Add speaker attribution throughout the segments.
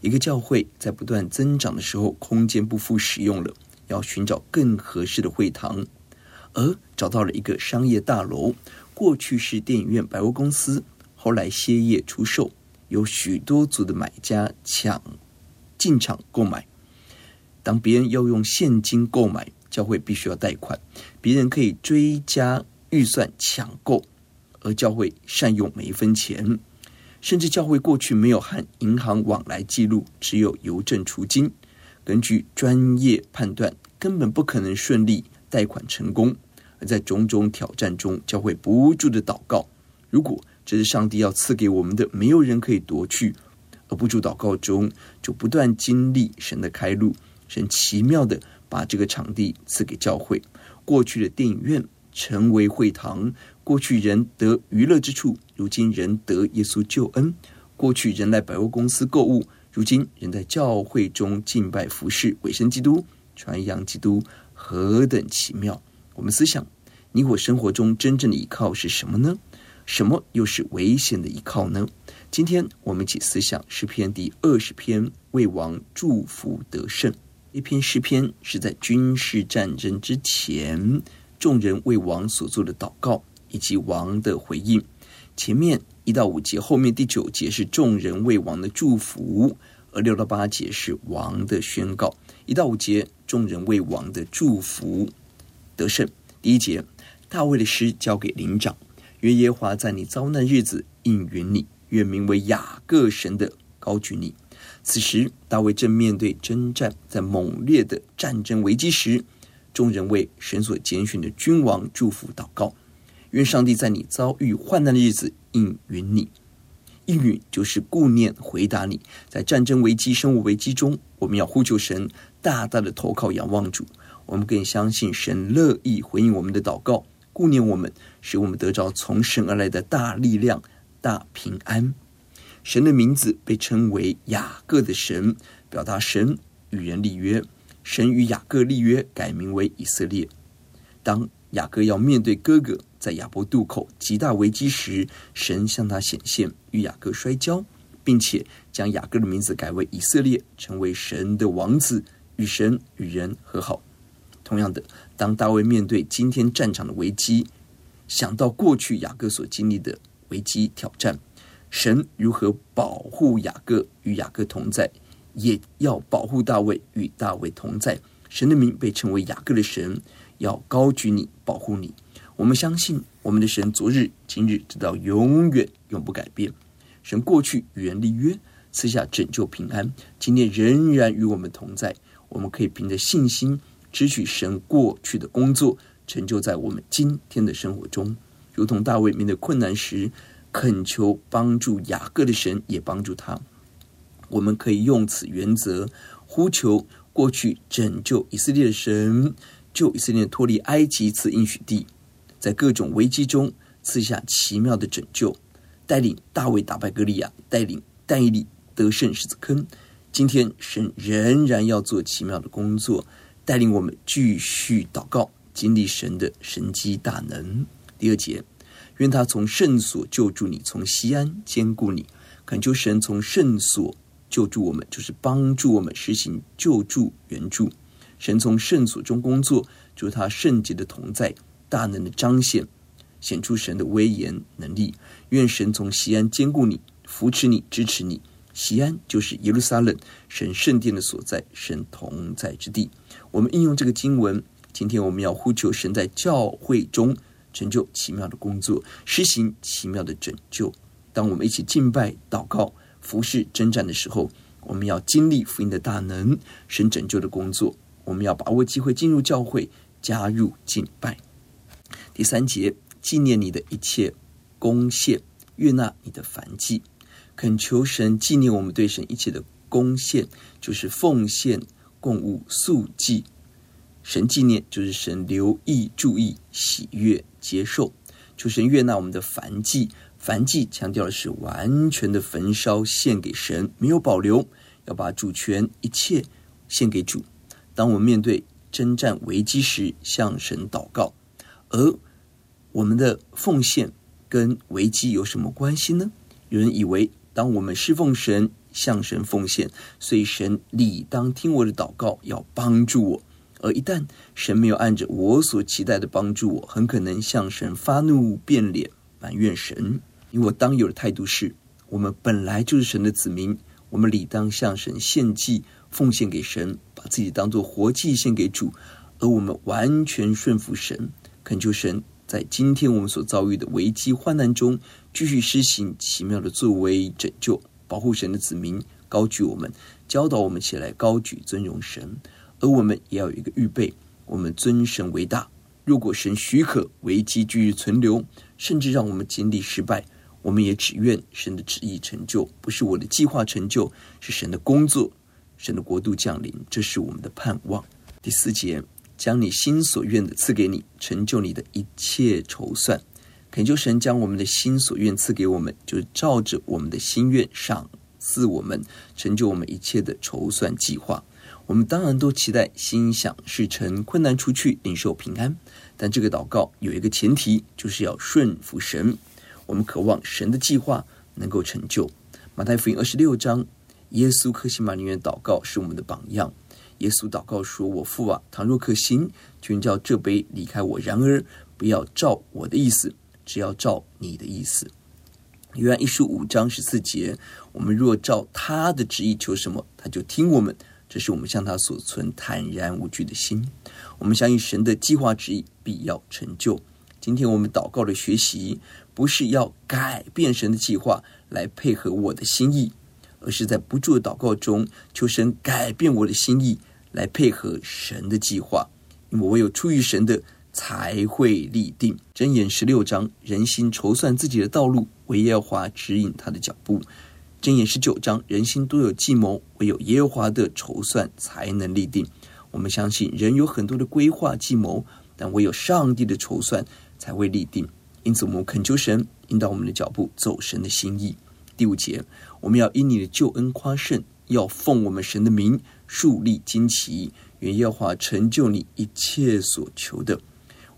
Speaker 1: 一个教会在不断增长的时候，空间不敷使用了，要寻找更合适的会堂，而找到了一个商业大楼。过去是电影院、百货公司，后来歇业出售，有许多组的买家抢进场购买。当别人要用现金购买，教会必须要贷款，别人可以追加预算抢购，而教会善用每一分钱。甚至教会过去没有和银行往来记录，只有邮政储金。根据专业判断，根本不可能顺利贷款成功。而在种种挑战中，教会不住的祷告：如果这是上帝要赐给我们的，没有人可以夺去。而不住祷告中，就不断经历神的开路，神奇妙的。把这个场地赐给教会。过去的电影院成为会堂，过去人得娱乐之处，如今人得耶稣救恩。过去人来百货公司购物，如今人在教会中敬拜服侍，委身基督，传扬基督，何等奇妙！我们思想，你我生活中真正的依靠是什么呢？什么又是危险的依靠呢？今天我们一起思想诗篇第二十篇，为王祝福得胜。一篇诗篇是在军事战争之前，众人为王所做的祷告以及王的回应。前面一到五节，后面第九节是众人为王的祝福，而六到八节是王的宣告。一到五节，众人为王的祝福得胜。第一节，大卫的诗交给灵长，愿耶华在你遭难日子应允你，愿名为雅各神的高举你。此时，大卫正面对征战，在猛烈的战争危机时，众人为神所拣选的君王祝福祷告，愿上帝在你遭遇患难的日子应允你。应允就是顾念回答你。在战争危机、生物危机中，我们要呼求神，大大的投靠仰望主。我们更相信神乐意回应我们的祷告，顾念我们，使我们得着从神而来的大力量、大平安。神的名字被称为雅各的神，表达神与人立约。神与雅各立约，改名为以色列。当雅各要面对哥哥在雅伯渡口极大危机时，神向他显现，与雅各摔跤，并且将雅各的名字改为以色列，成为神的王子，与神与人和好。同样的，当大卫面对今天战场的危机，想到过去雅各所经历的危机挑战。神如何保护雅各与雅各同在，也要保护大卫与大卫同在。神的名被称为雅各的神，要高举你，保护你。我们相信我们的神，昨日、今日，直到永远，永不改变。神过去与人立约，赐下拯救平安，今天仍然与我们同在。我们可以凭着信心，支取神过去的工作，成就在我们今天的生活中，如同大卫面对困难时。恳求帮助雅各的神也帮助他。我们可以用此原则呼求过去拯救以色列的神，救以色列脱离埃及，赐应许地，在各种危机中赐下奇妙的拯救，带领大卫打败歌利亚，带领但以理得胜十字坑。今天神仍然要做奇妙的工作，带领我们继续祷告，经历神的神迹大能。第二节。愿他从圣所救助你，从西安坚固你。恳求神从圣所救助我们，就是帮助我们实行救助援助。神从圣所中工作，就是他圣洁的同在，大能的彰显，显出神的威严能力。愿神从西安坚固你，扶持你，支持你，西安就是耶路撒冷，神圣殿的所在，神同在之地。我们应用这个经文，今天我们要呼求神在教会中成就奇妙的工作，施行奇妙的拯救。当我们一起敬拜、祷告、服侍、征战的时候，我们要经历福音的大能，神拯救的工作。我们要把握机会进入教会，加入敬拜。第三节，纪念你的一切贡献，悦纳你的凡祭，恳求神纪念我们对神一切的贡献，就是奉献、供物、素祭。神纪念就是神留意、注意、喜悦、接受。求神悦纳我们的凡祭，燔祭强调的是完全的焚烧献给神，没有保留，要把主权一切献给主。当我们面对征战危机时，向神祷告，而我们的奉献跟危机有什么关系呢？有人以为，当我们侍奉神、向神奉献，所以神理当听我的祷告，要帮助我。而一旦神没有按着我所期待的帮助我，很可能向神发怒、变脸、埋怨神。因为我当有的态度是：我们本来就是神的子民，我们理当向神献祭。奉献给神，把自己当做活祭献给主，而我们完全顺服神，恳求神在今天我们所遭遇的危机患难中，继续施行奇妙的作为，拯救、保护神的子民，高举我们，教导我们起来高举尊荣神，而我们也要有一个预备，我们尊神为大。如果神许可危机继续存留，甚至让我们经历失败，我们也只愿神的旨意成就，不是我的计划成就，是神的工作。神的国度降临，这是我们的盼望。第四节，将你心所愿的赐给你，成就你的一切筹算。恳求神将我们的心所愿赐给我们，就是照着我们的心愿赏赐我们，成就我们一切的筹算计划。我们当然都期待心想事成，困难除去，领受平安。但这个祷告有一个前提，就是要顺服神。我们渴望神的计划能够成就。马太福音二十六章。耶稣克西马尼园祷告是我们的榜样。耶稣祷告说：“我父啊，倘若可行，求叫这杯离开我；然而不要照我的意思，只要照你的意思。”约翰一书五章十四节：“我们若照他的旨意求什么，他就听我们。这是我们向他所存坦然无惧的心。我们相信神的计划旨意必要成就。今天我们祷告的学习，不是要改变神的计划来配合我的心意。”而是在不住的祷告中，求神改变我的心意，来配合神的计划。因为唯有出于神的，才会立定。箴言十六章，人心筹算自己的道路，唯耶和华指引他的脚步。箴言十九章，人心多有计谋，唯有耶和华的筹算才能立定。我们相信人有很多的规划计谋，但唯有上帝的筹算才会立定。因此，我们恳求神引导我们的脚步，走神的心意。第五节，我们要因你的救恩夸胜，要奉我们神的名树立旌旗，愿耶和华成就你一切所求的。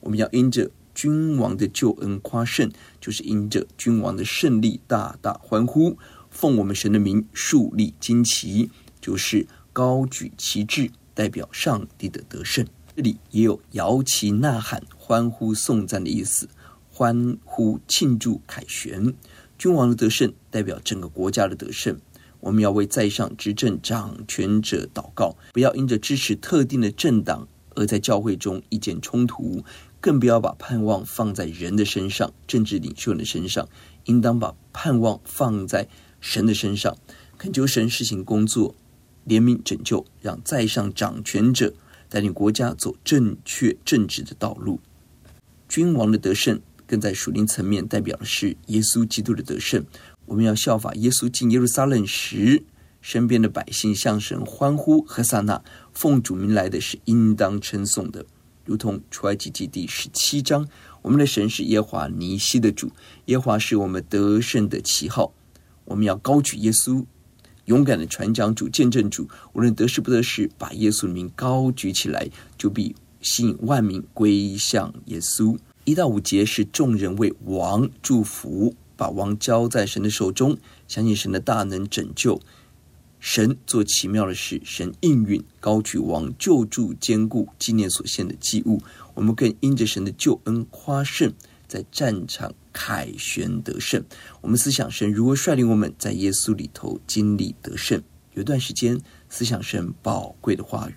Speaker 1: 我们要因着君王的救恩夸胜，就是因着君王的胜利大大欢呼。奉我们神的名树立旌旗，就是高举旗帜，代表上帝的得胜。这里也有摇旗呐喊、欢呼颂赞的意思，欢呼庆祝凯旋。君王的得胜代表整个国家的得胜，我们要为在上执政掌权者祷告，不要因着支持特定的政党而在教会中意见冲突，更不要把盼望放在人的身上、政治领袖的身上，应当把盼望放在神的身上，恳求神施行工作，怜悯拯救，让在上掌权者带领国家走正确正直的道路。君王的得胜。更在属灵层面代表的是耶稣基督的得胜。我们要效法耶稣进耶路撒冷时，身边的百姓向神欢呼和撒那，奉主名来的是应当称颂的。如同出埃及记第十七章，我们的神是耶华尼西的主，耶华是我们得胜的旗号。我们要高举耶稣，勇敢的传讲主、见证主。无论得时不得时，把耶稣的名高举起来，就必吸引万民归向耶稣。一到五节是众人为王祝福，把王交在神的手中，相信神的大能拯救。神做奇妙的事，神应允高举王，救助坚固，纪念所献的祭物。我们更因着神的救恩夸胜，在战场凯旋得胜。我们思想神如何率领我们在耶稣里头经历得胜。有段时间，思想神宝贵的话语。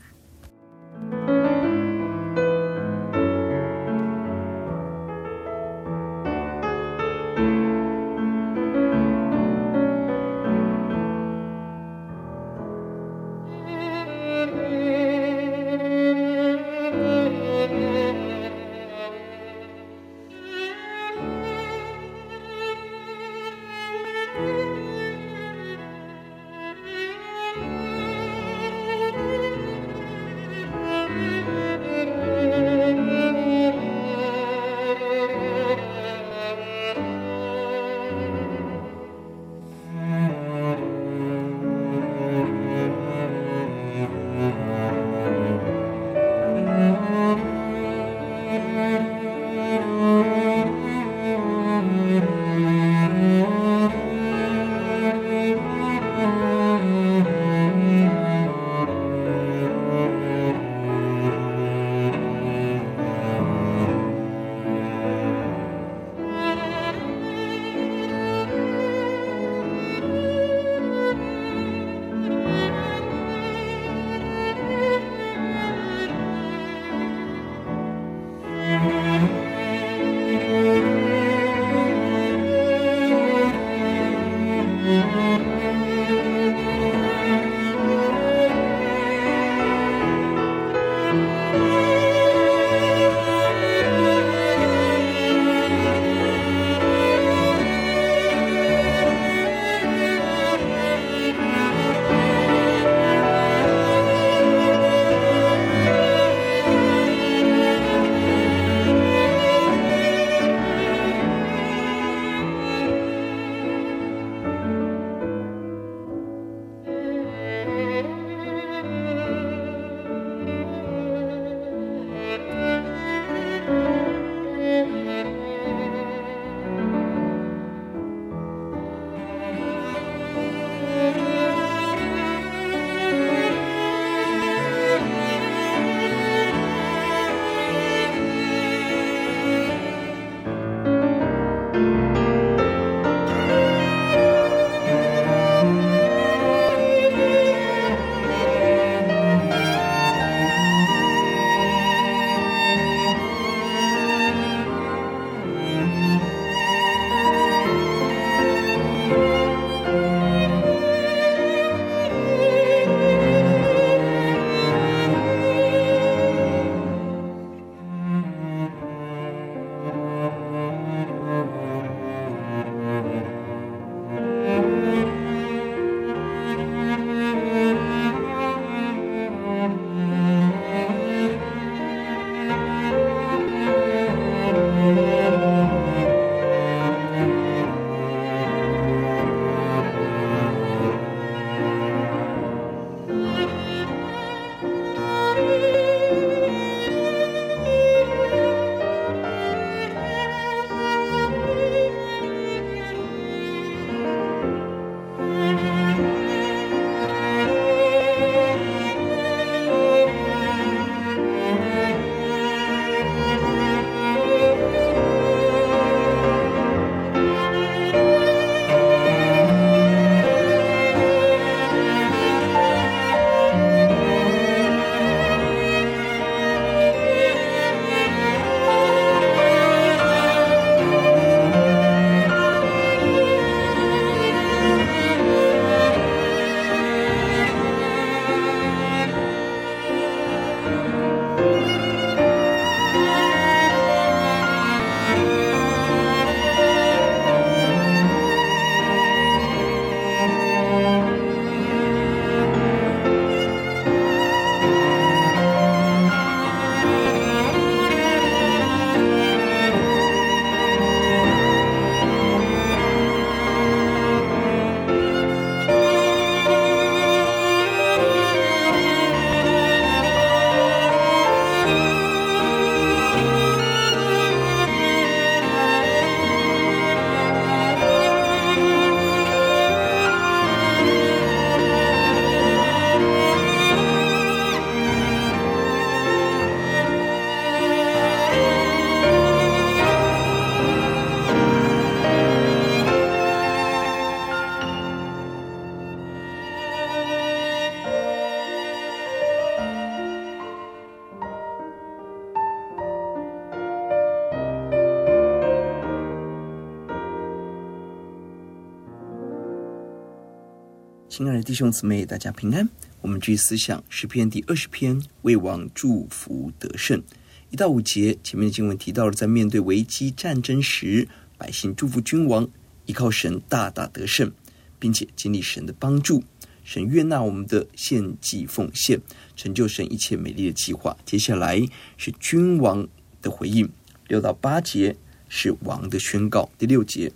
Speaker 1: 亲爱的弟兄姊妹，大家平安。我们继续思想诗篇第二十篇，为王祝福得胜。一到五节，前面的经文提到了，在面对危机战争时，百姓祝福君王，依靠神大大得胜，并且经历神的帮助。神悦纳我们的献祭奉献，成就神一切美丽的计划。接下来是君王的回应，六到八节是王的宣告。第六节，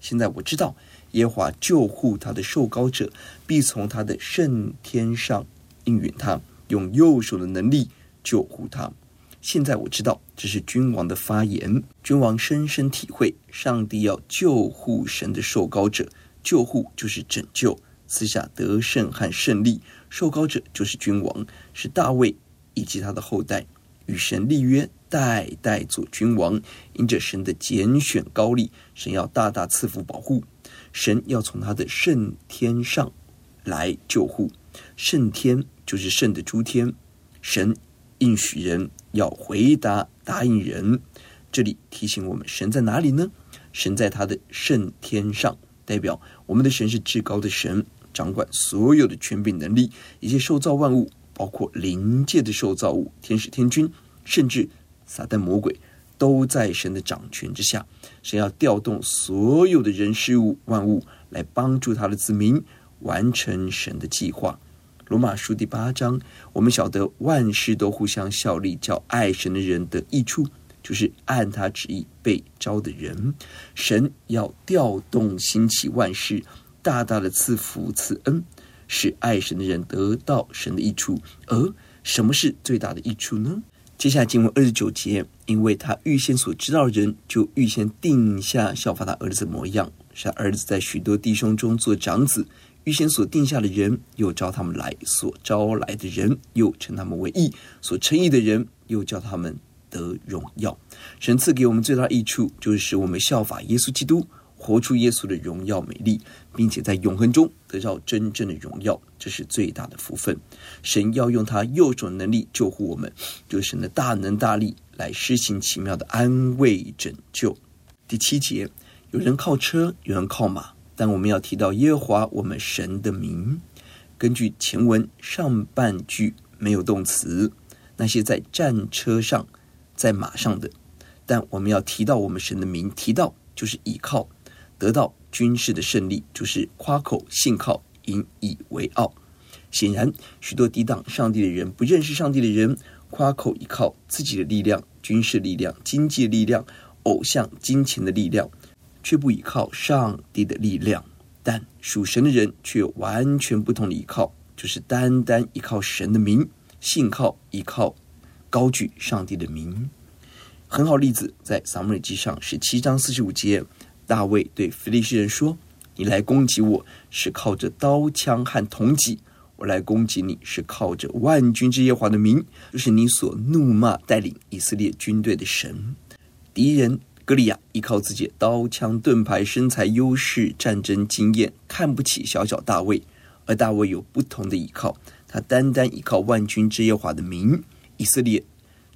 Speaker 1: 现在我知道。耶和华救护他的受膏者，必从他的圣天上应允他，用右手的能力救护他。现在我知道，这是君王的发言。君王深深体会，上帝要救护神的受膏者。救护就是拯救，赐下得胜和胜利。受膏者就是君王，是大卫以及他的后代，与神立约，代代做君王。因着神的拣选高立，神要大大赐福保护。神要从他的圣天上来救护，圣天就是圣的诸天。神应许人要回答答应人，这里提醒我们，神在哪里呢？神在他的圣天上，代表我们的神是至高的神，掌管所有的权柄能力，一切受造万物，包括灵界的受造物、天使天君，甚至撒旦魔鬼。都在神的掌权之下，神要调动所有的人事物万物来帮助他的子民完成神的计划。罗马书第八章，我们晓得万事都互相效力，叫爱神的人得益处，就是按他旨意被招的人。神要调动兴起万事，大大的赐福赐恩，使爱神的人得到神的益处。而什么是最大的益处呢？接下来经文二十九节，因为他预先所知道的人，就预先定下效法他儿子模样，使他儿子在许多弟兄中做长子。预先所定下的人，又召他们来；所招来的人，又称他们为义；所称义的人，又叫他们得荣耀。神赐给我们最大益处，就是使我们效法耶稣基督。活出耶稣的荣耀美丽，并且在永恒中得到真正的荣耀，这是最大的福分。神要用他右手能力救护我们，就是神的大能大力来施行奇妙的安慰拯救。第七节，有人靠车，有人靠马，但我们要提到耶和华我们神的名。根据前文上半句没有动词，那些在战车上、在马上的，但我们要提到我们神的名，提到就是倚靠。得到军事的胜利，就是夸口信靠，引以为傲。显然，许多抵挡上帝的人，不认识上帝的人，夸口依靠自己的力量、军事力量、经济力量、偶像、金钱的力量，却不依靠上帝的力量。但属神的人却有完全不同的依靠，就是单单依靠神的名，信靠依靠高举上帝的名。很好例子，在撒母耳记上十七章四十五节。大卫对非利士人说：“你来攻击我是靠着刀枪和铜戟，我来攻击你是靠着万军之耶和华的名，就是你所怒骂带领以色列军队的神。敌人歌利亚依靠自己刀枪盾牌、身材优势、战争经验，看不起小小大卫。而大卫有不同的依靠，他单单依靠万军之耶和华的名，以色列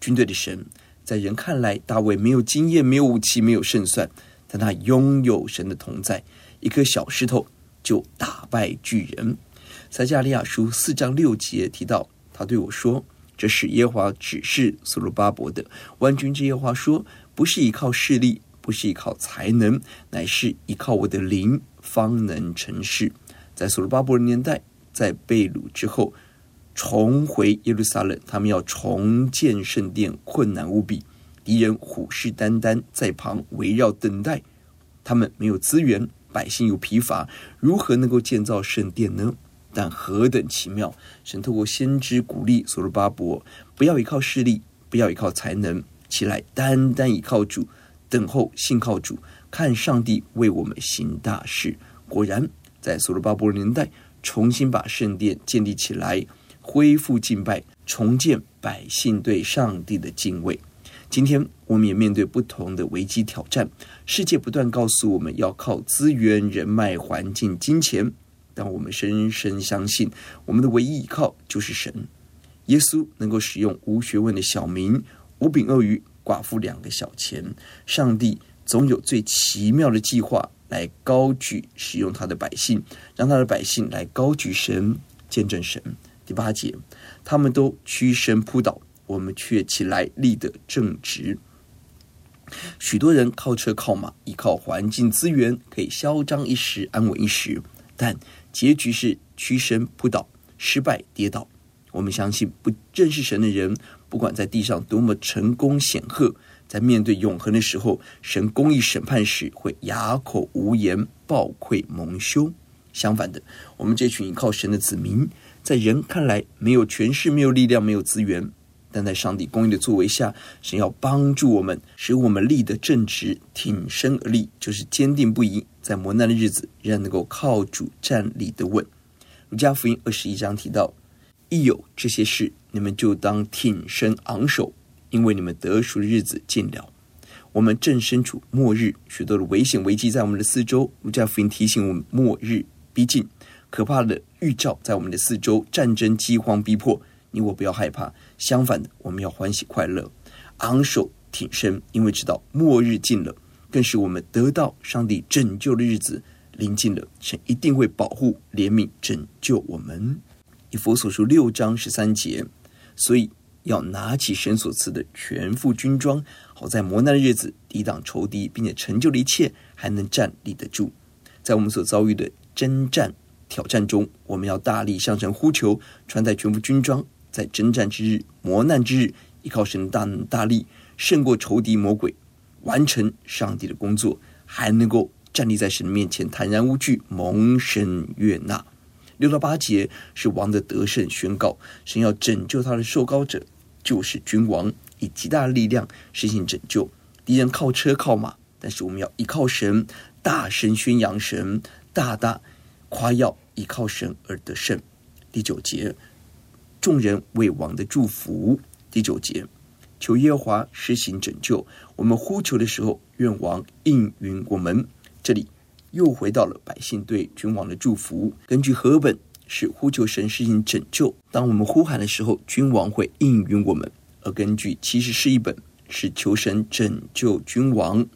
Speaker 1: 军队的神。在人看来，大卫没有经验，没有武器，没有胜算。”但他拥有神的同在，一颗小石头就打败巨人。撒迦利亚书四章六节提到，他对我说：“这是耶和华指示所罗巴伯的。万军之耶和华说，不是依靠势力，不是依靠才能，乃是依靠我的灵，方能成事。”在所罗巴伯的年代，在被掳之后，重回耶路撒冷，他们要重建圣殿，困难无比。敌人虎视眈眈，在旁围绕等待。他们没有资源，百姓又疲乏，如何能够建造圣殿呢？但何等奇妙！神透过先知鼓励所罗巴伯，不要依靠势力，不要依靠才能，起来单单依靠主，等候信靠主，看上帝为我们行大事。果然，在所罗巴伯年代，重新把圣殿建立起来，恢复敬拜，重建百姓对上帝的敬畏。今天我们也面对不同的危机挑战，世界不断告诉我们要靠资源、人脉、环境、金钱，但我们深深相信，我们的唯一依靠就是神。耶稣能够使用无学问的小民、无饼鳄鱼、寡妇两个小钱，上帝总有最奇妙的计划来高举使用他的百姓，让他的百姓来高举神，见证神。第八节，他们都屈身扑倒，我们却起来立得正直。许多人靠车靠马，依靠环境资源，可以嚣张一时，安稳一时，但结局是屈身扑倒，失败跌倒。我们相信，不认识神的人，不管在地上多么成功显赫，在面对永恒的时候，神公义审判时，会哑口无言，抱愧蒙羞。相反的，我们这群依靠神的子民，在人看来没有权势、没有力量、没有资源，但在上帝公义的作为下，神要帮助我们，使我们立得正直，挺身而立，就是坚定不移，在磨难的日子仍然能够靠主站立的稳。儒家福音二十一章提到。一有这些事，你们就当挺身昂首，因为你们得赎的日子近了。我们正身处末日，许多的危险危机在我们的四周。儒家福音提醒我们，末日逼近，可怕的预兆在我们的四周，战争、饥荒逼迫。你我不要害怕，相反的，我们要欢喜快乐，昂首挺身，因为知道末日近了，更是我们得到上帝拯救的日子临近了。神一定会保护、怜悯、拯救我们。以佛所说六章十三节，所以要拿起神所赐的全副军装，好在磨难的日子抵挡仇敌，并且成就了一切，还能站立得住。在我们所遭遇的征战挑战中，我们要大力向神呼求，穿戴全副军装，在征战之日、磨难之日，依靠神大能大力，胜过仇敌魔鬼，完成上帝的工作，还能够站立在神面前，坦然无惧，蒙神悦纳。六到八节是王的得胜宣告，神要拯救他的受膏者，就是君王，以极大的力量实行拯救。敌人靠车靠马，但是我们要依靠神，大声宣扬神，大大夸耀，依靠神而得胜。第九节，众人为王的祝福。第九节，求耶和华施行拯救，我们呼求的时候，愿王应允我们。这里。又回到了百姓对君王的祝福。根据和本是呼求神施行拯救，当我们呼喊的时候，君王会应允我们；而根据其实是一本是求神拯救君王，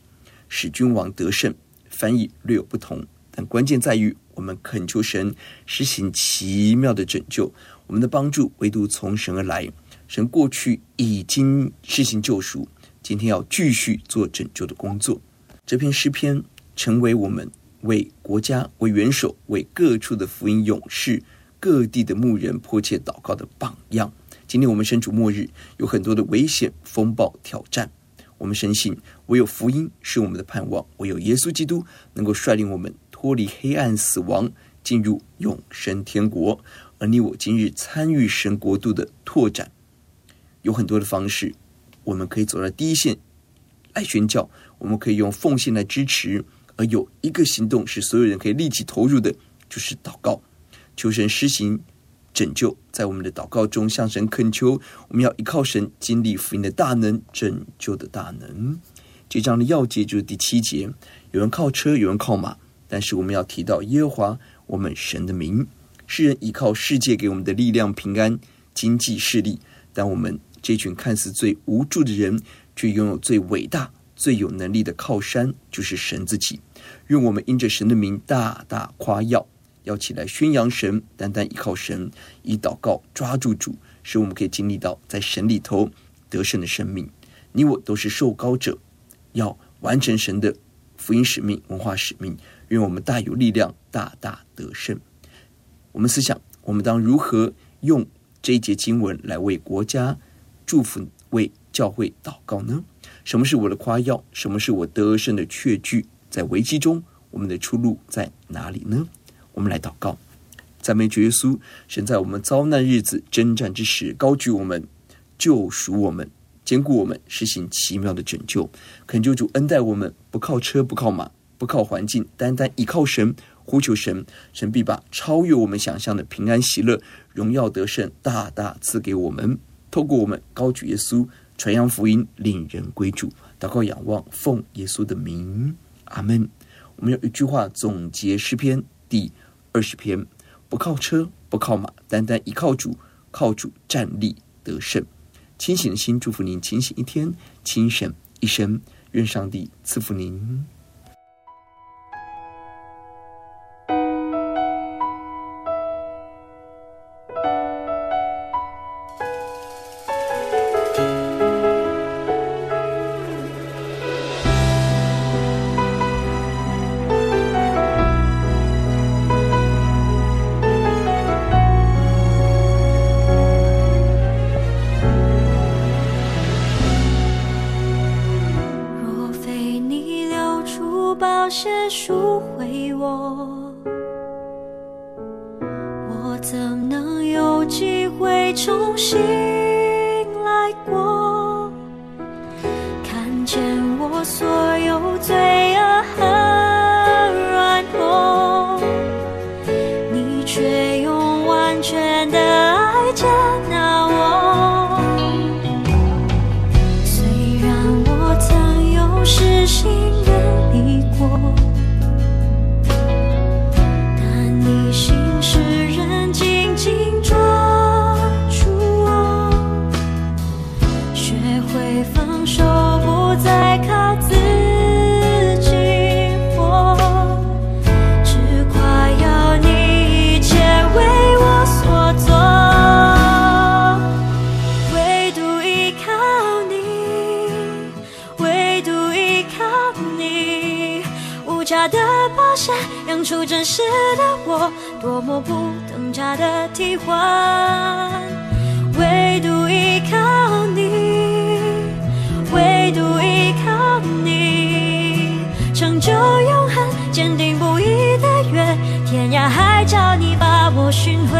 Speaker 1: 使君王得胜。翻译略有不同，但关键在于我们恳求神施行奇妙的拯救。我们的帮助唯独从神而来。神过去已经施行救赎，今天要继续做拯救的工作。这篇诗篇成为我们。为国家、为元首、为各处的福音勇士、各地的牧人迫切祷告的榜样。今天我们身处末日，有很多的危险、风暴、挑战。我们深信，唯有福音是我们的盼望，唯有耶稣基督能够率领我们脱离黑暗、死亡，进入永生天国。而你我今日参与神国度的拓展，有很多的方式，我们可以走在第一线来宣教，我们可以用奉献来支持。而有一个行动是所有人可以立即投入的，就是祷告，求神施行拯救。在我们的祷告中，向神恳求，我们要依靠神，经历福音的大能，拯救的大能。这章的要节就是第七节：有人靠车，有人靠马，但是我们要提到耶和华我们神的名。世人依靠世界给我们的力量、平安、经济势力，但我们这群看似最无助的人，却拥有最伟大。最有能力的靠山就是神自己，愿我们因着神的名大大夸耀，要起来宣扬神，单单依靠神，以祷告抓住主，使我们可以经历到在神里头得胜的生命。你我都是受膏者，要完成神的福音使命、文化使命。愿我们大有力量，大大得胜。我们思想，我们当如何用这一节经文来为国家祝福、为教会祷告呢？什么是我的夸耀？什么是我得胜的确据？在危机中，我们的出路在哪里呢？我们来祷告，赞美主耶稣，神在我们遭难日子、征战之时，高举我们，救赎我们，坚固我们，实行奇妙的拯救。恳求主恩待我们，不靠车，不靠马，不靠环境，单单依靠神，呼求神，神必把超越我们想象的平安、喜乐、荣耀、得胜大大赐给我们。透过我们高举耶稣。传扬福音，令人归主，祷告仰望，奉耶稣的名，阿门。我们用一句话总结诗篇第二十篇：不靠车，不靠马，单单依靠主，靠主站立得胜。清醒的心，祝福您清醒一天，清醒一生。愿上帝赐福您。
Speaker 2: 出真实的我，多么不等价的替换。唯独依靠你，唯独依靠你，成就永恒，坚定不移的约，天涯海角你把我寻回，